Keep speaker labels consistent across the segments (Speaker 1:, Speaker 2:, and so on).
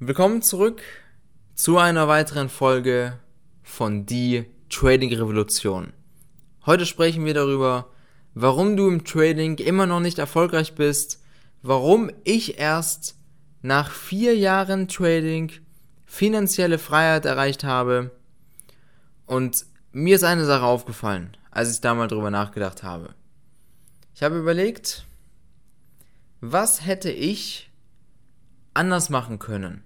Speaker 1: Willkommen zurück zu einer weiteren Folge von Die Trading Revolution. Heute sprechen wir darüber, warum du im Trading immer noch nicht erfolgreich bist, warum ich erst nach vier Jahren Trading finanzielle Freiheit erreicht habe und mir ist eine Sache aufgefallen, als ich da mal drüber nachgedacht habe. Ich habe überlegt, was hätte ich anders machen können,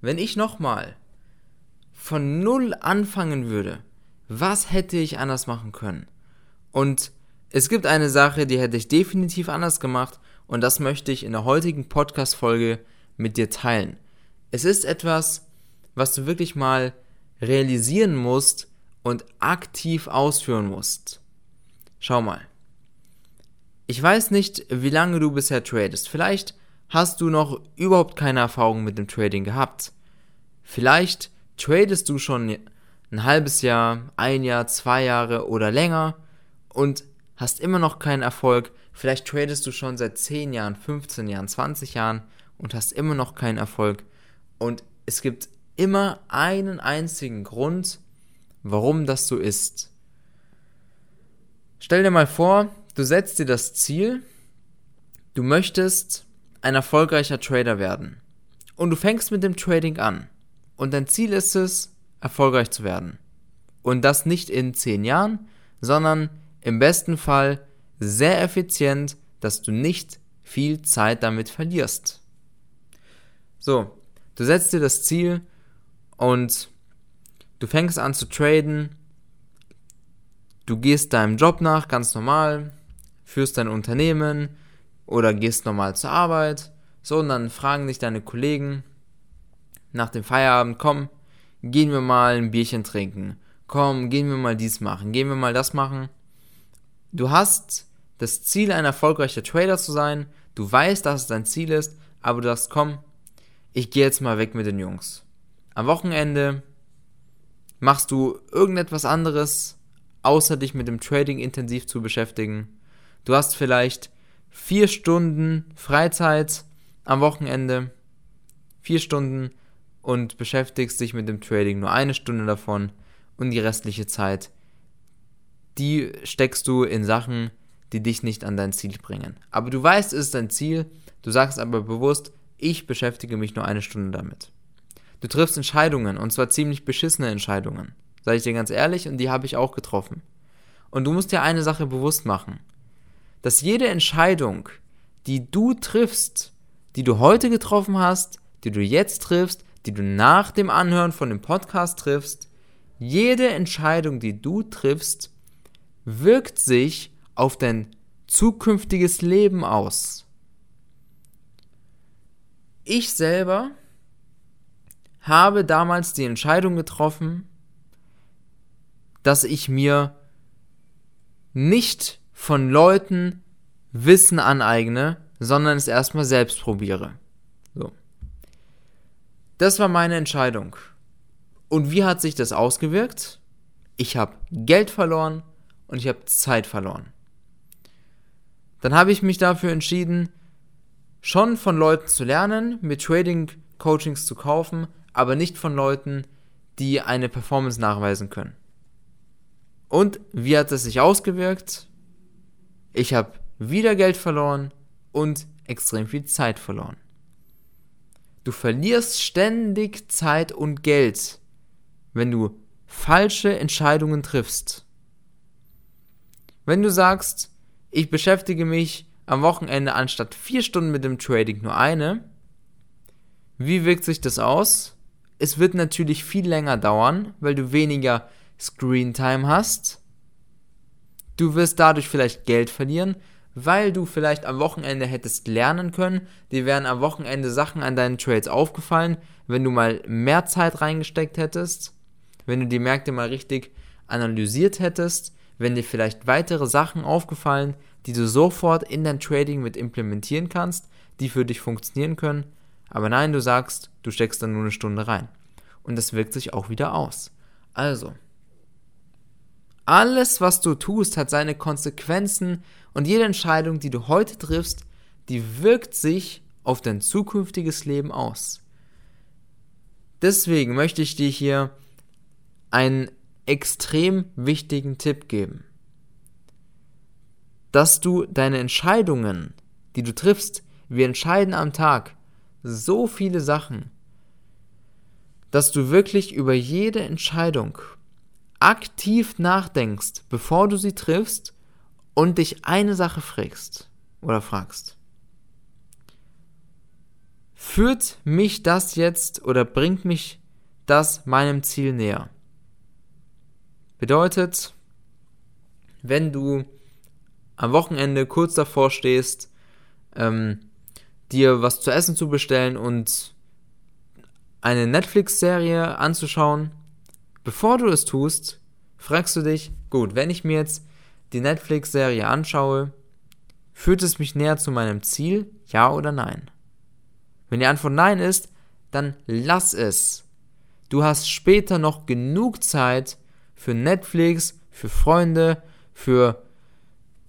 Speaker 1: wenn ich nochmal von Null anfangen würde? Was hätte ich anders machen können? Und es gibt eine Sache, die hätte ich definitiv anders gemacht und das möchte ich in der heutigen Podcast-Folge mit dir teilen. Es ist etwas, was du wirklich mal realisieren musst und aktiv ausführen musst. Schau mal. Ich weiß nicht, wie lange du bisher tradest. Vielleicht hast du noch überhaupt keine Erfahrung mit dem Trading gehabt. Vielleicht tradest du schon ein halbes Jahr, ein Jahr, zwei Jahre oder länger und hast immer noch keinen Erfolg. Vielleicht tradest du schon seit 10 Jahren, 15 Jahren, 20 Jahren und hast immer noch keinen Erfolg. Und es gibt immer einen einzigen Grund, warum das so ist. Stell dir mal vor, du setzt dir das Ziel, du möchtest ein erfolgreicher Trader werden. Und du fängst mit dem Trading an. Und dein Ziel ist es, erfolgreich zu werden. Und das nicht in 10 Jahren, sondern im besten Fall sehr effizient, dass du nicht viel Zeit damit verlierst. So, du setzt dir das Ziel und du fängst an zu traden, du gehst deinem Job nach, ganz normal, führst dein Unternehmen oder gehst normal zur Arbeit, so und dann fragen dich deine Kollegen nach dem Feierabend, komm, gehen wir mal ein Bierchen trinken, komm, gehen wir mal dies machen, gehen wir mal das machen. Du hast das Ziel, ein erfolgreicher Trader zu sein, du weißt, dass es dein Ziel ist, aber du sagst, komm, ich gehe jetzt mal weg mit den Jungs. Am Wochenende machst du irgendetwas anderes, außer dich mit dem Trading intensiv zu beschäftigen. Du hast vielleicht vier Stunden Freizeit am Wochenende, vier Stunden und beschäftigst dich mit dem Trading nur eine Stunde davon und die restliche Zeit, die steckst du in Sachen, die dich nicht an dein Ziel bringen. Aber du weißt, es ist dein Ziel, du sagst aber bewusst, ich beschäftige mich nur eine Stunde damit. Du triffst Entscheidungen und zwar ziemlich beschissene Entscheidungen. Sag ich dir ganz ehrlich und die habe ich auch getroffen. Und du musst dir eine Sache bewusst machen. Dass jede Entscheidung, die du triffst, die du heute getroffen hast, die du jetzt triffst, die du nach dem Anhören von dem Podcast triffst, jede Entscheidung, die du triffst, wirkt sich auf dein zukünftiges Leben aus. Ich selber habe damals die Entscheidung getroffen, dass ich mir nicht von Leuten Wissen aneigne, sondern es erstmal selbst probiere. So. Das war meine Entscheidung. Und wie hat sich das ausgewirkt? Ich habe Geld verloren und ich habe Zeit verloren. Dann habe ich mich dafür entschieden, schon von Leuten zu lernen, mir Trading Coachings zu kaufen, aber nicht von Leuten, die eine Performance nachweisen können. Und wie hat es sich ausgewirkt? Ich habe wieder Geld verloren und extrem viel Zeit verloren. Du verlierst ständig Zeit und Geld, wenn du falsche Entscheidungen triffst. Wenn du sagst, ich beschäftige mich am Wochenende anstatt vier Stunden mit dem Trading nur eine, wie wirkt sich das aus? Es wird natürlich viel länger dauern, weil du weniger Screen Time hast. Du wirst dadurch vielleicht Geld verlieren, weil du vielleicht am Wochenende hättest lernen können. Dir wären am Wochenende Sachen an deinen Trades aufgefallen, wenn du mal mehr Zeit reingesteckt hättest, wenn du die Märkte mal richtig analysiert hättest, wenn dir vielleicht weitere Sachen aufgefallen, die du sofort in dein Trading mit implementieren kannst, die für dich funktionieren können. Aber nein, du sagst, du steckst dann nur eine Stunde rein. Und das wirkt sich auch wieder aus. Also, alles, was du tust, hat seine Konsequenzen und jede Entscheidung, die du heute triffst, die wirkt sich auf dein zukünftiges Leben aus. Deswegen möchte ich dir hier einen extrem wichtigen Tipp geben. Dass du deine Entscheidungen, die du triffst, wir entscheiden am Tag so viele Sachen, dass du wirklich über jede Entscheidung aktiv nachdenkst, bevor du sie triffst und dich eine Sache fragst oder fragst. Führt mich das jetzt oder bringt mich das meinem Ziel näher? Bedeutet, wenn du am Wochenende kurz davor stehst, ähm, dir was zu essen zu bestellen und eine Netflix-Serie anzuschauen, bevor du es tust, fragst du dich, gut, wenn ich mir jetzt die Netflix-Serie anschaue, führt es mich näher zu meinem Ziel, ja oder nein? Wenn die Antwort nein ist, dann lass es. Du hast später noch genug Zeit für Netflix, für Freunde, für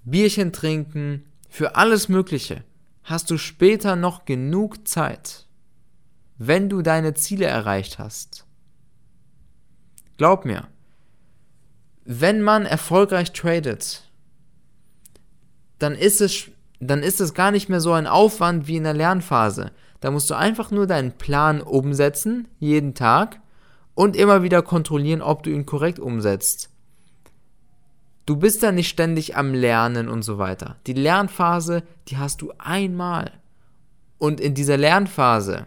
Speaker 1: Bierchen trinken, für alles Mögliche. Hast du später noch genug Zeit, wenn du deine Ziele erreicht hast. Glaub mir, wenn man erfolgreich tradet, dann ist es, dann ist es gar nicht mehr so ein Aufwand wie in der Lernphase. Da musst du einfach nur deinen Plan umsetzen, jeden Tag, und immer wieder kontrollieren, ob du ihn korrekt umsetzt. Du bist da nicht ständig am Lernen und so weiter. Die Lernphase, die hast du einmal. Und in dieser Lernphase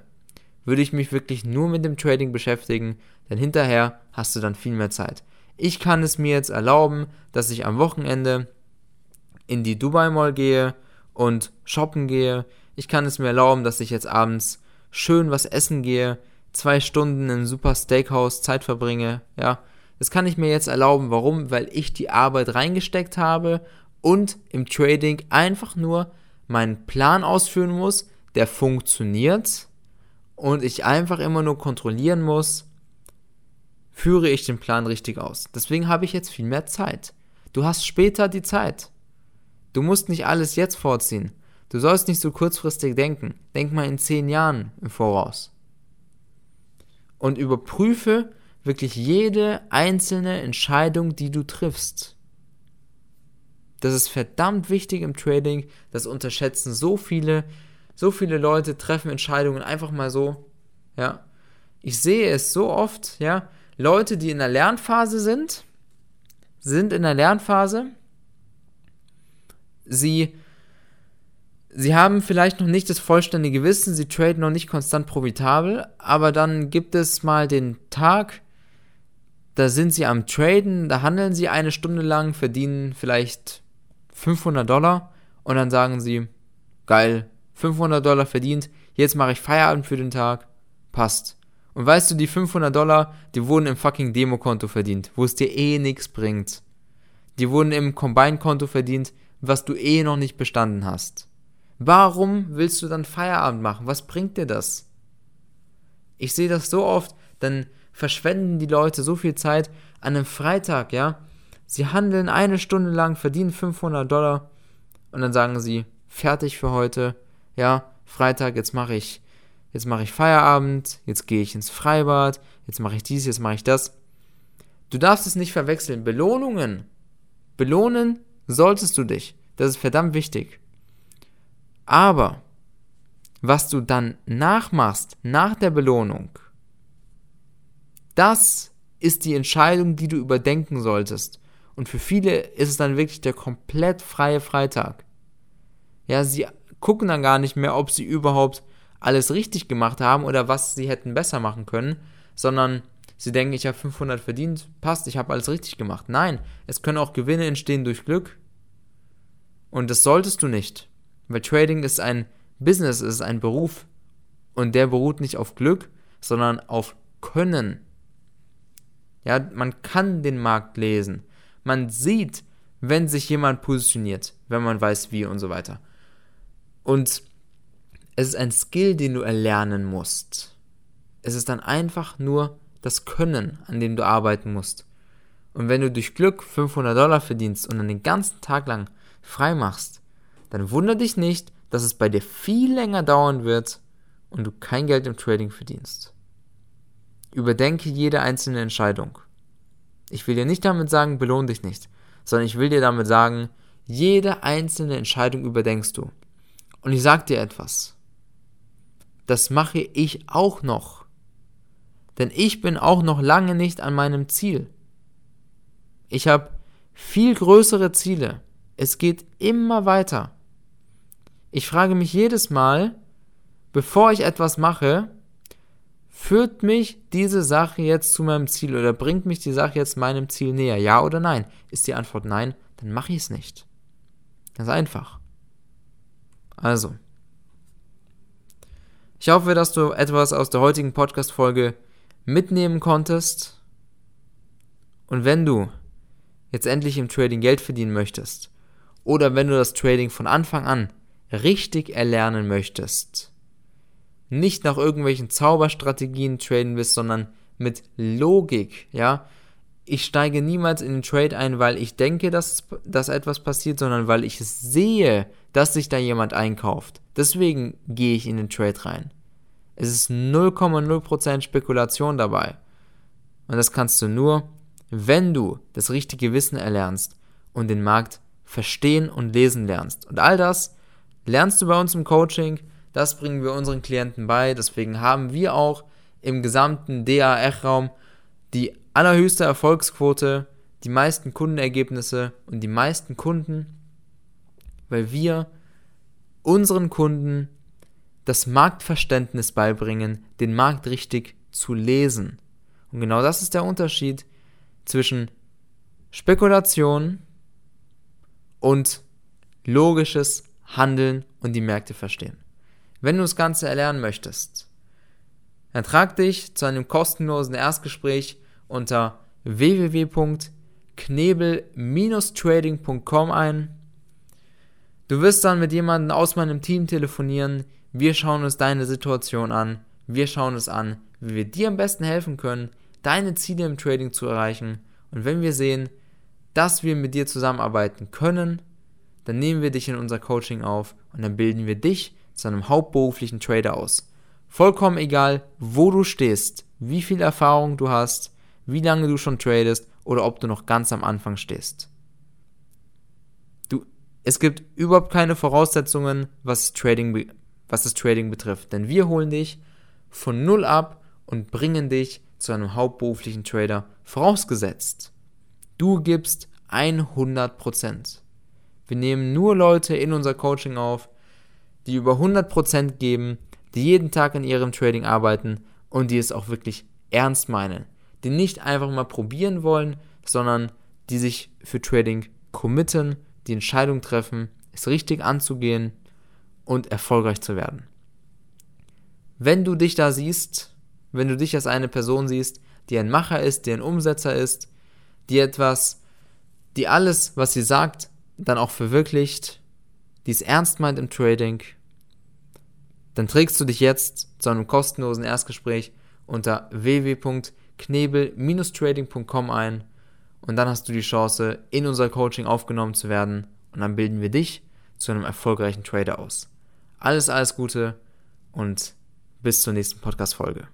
Speaker 1: würde ich mich wirklich nur mit dem Trading beschäftigen, denn hinterher hast du dann viel mehr Zeit. Ich kann es mir jetzt erlauben, dass ich am Wochenende in die Dubai Mall gehe und shoppen gehe. Ich kann es mir erlauben, dass ich jetzt abends schön was essen gehe, zwei Stunden in super Steakhouse Zeit verbringe. Ja, das kann ich mir jetzt erlauben. Warum? Weil ich die Arbeit reingesteckt habe und im Trading einfach nur meinen Plan ausführen muss, der funktioniert und ich einfach immer nur kontrollieren muss, führe ich den Plan richtig aus. Deswegen habe ich jetzt viel mehr Zeit. Du hast später die Zeit. Du musst nicht alles jetzt vorziehen. Du sollst nicht so kurzfristig denken. Denk mal in zehn Jahren im Voraus. Und überprüfe wirklich jede einzelne Entscheidung, die du triffst. Das ist verdammt wichtig im Trading. Das unterschätzen so viele. So viele Leute treffen Entscheidungen einfach mal so. Ja. Ich sehe es so oft, ja. Leute, die in der Lernphase sind, sind in der Lernphase. Sie, sie haben vielleicht noch nicht das vollständige Wissen, sie traden noch nicht konstant profitabel, aber dann gibt es mal den Tag, da sind sie am Traden, da handeln sie eine Stunde lang, verdienen vielleicht 500 Dollar und dann sagen sie, geil, 500 Dollar verdient, jetzt mache ich Feierabend für den Tag, passt. Und weißt du, die 500 Dollar, die wurden im fucking Demokonto verdient, wo es dir eh nichts bringt. Die wurden im Combine-Konto verdient, was du eh noch nicht bestanden hast. Warum willst du dann Feierabend machen? Was bringt dir das? Ich sehe das so oft, dann verschwenden die Leute so viel Zeit an einem Freitag, ja? Sie handeln eine Stunde lang, verdienen 500 Dollar und dann sagen sie, fertig für heute, ja, Freitag, jetzt mache ich jetzt mache ich Feierabend, jetzt gehe ich ins Freibad, jetzt mache ich dies, jetzt mache ich das. Du darfst es nicht verwechseln. Belohnungen. Belohnen solltest du dich. Das ist verdammt wichtig. Aber was du dann nachmachst, nach der Belohnung, das ist die Entscheidung, die du überdenken solltest. Und für viele ist es dann wirklich der komplett freie Freitag. Ja, sie gucken dann gar nicht mehr, ob sie überhaupt alles richtig gemacht haben oder was sie hätten besser machen können, sondern sie denken, ich habe 500 verdient, passt, ich habe alles richtig gemacht. Nein, es können auch Gewinne entstehen durch Glück. Und das solltest du nicht, weil Trading ist ein Business, es ist ein Beruf und der beruht nicht auf Glück, sondern auf Können. Ja, man kann den Markt lesen. Man sieht, wenn sich jemand positioniert, wenn man weiß wie und so weiter. Und es ist ein Skill, den du erlernen musst. Es ist dann einfach nur das Können, an dem du arbeiten musst. Und wenn du durch Glück 500 Dollar verdienst und dann den ganzen Tag lang frei machst, dann wundere dich nicht, dass es bei dir viel länger dauern wird und du kein Geld im Trading verdienst. überdenke jede einzelne Entscheidung. Ich will dir nicht damit sagen, belohn dich nicht, sondern ich will dir damit sagen, jede einzelne Entscheidung überdenkst du. Und ich sag dir etwas. Das mache ich auch noch. Denn ich bin auch noch lange nicht an meinem Ziel. Ich habe viel größere Ziele. Es geht immer weiter. Ich frage mich jedes Mal, bevor ich etwas mache, führt mich diese Sache jetzt zu meinem Ziel oder bringt mich die Sache jetzt meinem Ziel näher? Ja oder nein? Ist die Antwort nein, dann mache ich es nicht. Ganz einfach. Also. Ich hoffe, dass du etwas aus der heutigen Podcast-Folge mitnehmen konntest. Und wenn du jetzt endlich im Trading Geld verdienen möchtest, oder wenn du das Trading von Anfang an richtig erlernen möchtest, nicht nach irgendwelchen Zauberstrategien traden willst, sondern mit Logik, ja, ich steige niemals in den Trade ein, weil ich denke, dass, dass etwas passiert, sondern weil ich es sehe, dass sich da jemand einkauft. Deswegen gehe ich in den Trade rein. Es ist 0,0% Spekulation dabei. Und das kannst du nur, wenn du das richtige Wissen erlernst und den Markt verstehen und lesen lernst. Und all das lernst du bei uns im Coaching, das bringen wir unseren Klienten bei. Deswegen haben wir auch im gesamten DAR-Raum die allerhöchste Erfolgsquote, die meisten Kundenergebnisse und die meisten Kunden, weil wir unseren Kunden das Marktverständnis beibringen, den Markt richtig zu lesen. Und genau das ist der Unterschied zwischen Spekulation und logisches Handeln und die Märkte verstehen. Wenn du das Ganze erlernen möchtest, dann trag dich zu einem kostenlosen Erstgespräch unter www.knebel-trading.com ein. Du wirst dann mit jemandem aus meinem Team telefonieren. Wir schauen uns deine Situation an. Wir schauen uns an, wie wir dir am besten helfen können, deine Ziele im Trading zu erreichen. Und wenn wir sehen, dass wir mit dir zusammenarbeiten können, dann nehmen wir dich in unser Coaching auf und dann bilden wir dich zu einem hauptberuflichen Trader aus. Vollkommen egal, wo du stehst, wie viel Erfahrung du hast, wie lange du schon tradest oder ob du noch ganz am Anfang stehst. Du, es gibt überhaupt keine Voraussetzungen, was Trading, was das Trading betrifft, denn wir holen dich von null ab und bringen dich zu einem hauptberuflichen Trader, vorausgesetzt. Du gibst 100%. Wir nehmen nur Leute in unser Coaching auf, die über 100% geben, die jeden Tag in ihrem Trading arbeiten und die es auch wirklich ernst meinen die nicht einfach mal probieren wollen, sondern die sich für Trading committen, die Entscheidung treffen, es richtig anzugehen und erfolgreich zu werden. Wenn du dich da siehst, wenn du dich als eine Person siehst, die ein Macher ist, die ein Umsetzer ist, die etwas, die alles, was sie sagt, dann auch verwirklicht, die es ernst meint im Trading, dann trägst du dich jetzt zu einem kostenlosen Erstgespräch unter www knebel-trading.com ein und dann hast du die Chance, in unser Coaching aufgenommen zu werden und dann bilden wir dich zu einem erfolgreichen Trader aus. Alles, alles Gute und bis zur nächsten Podcast-Folge.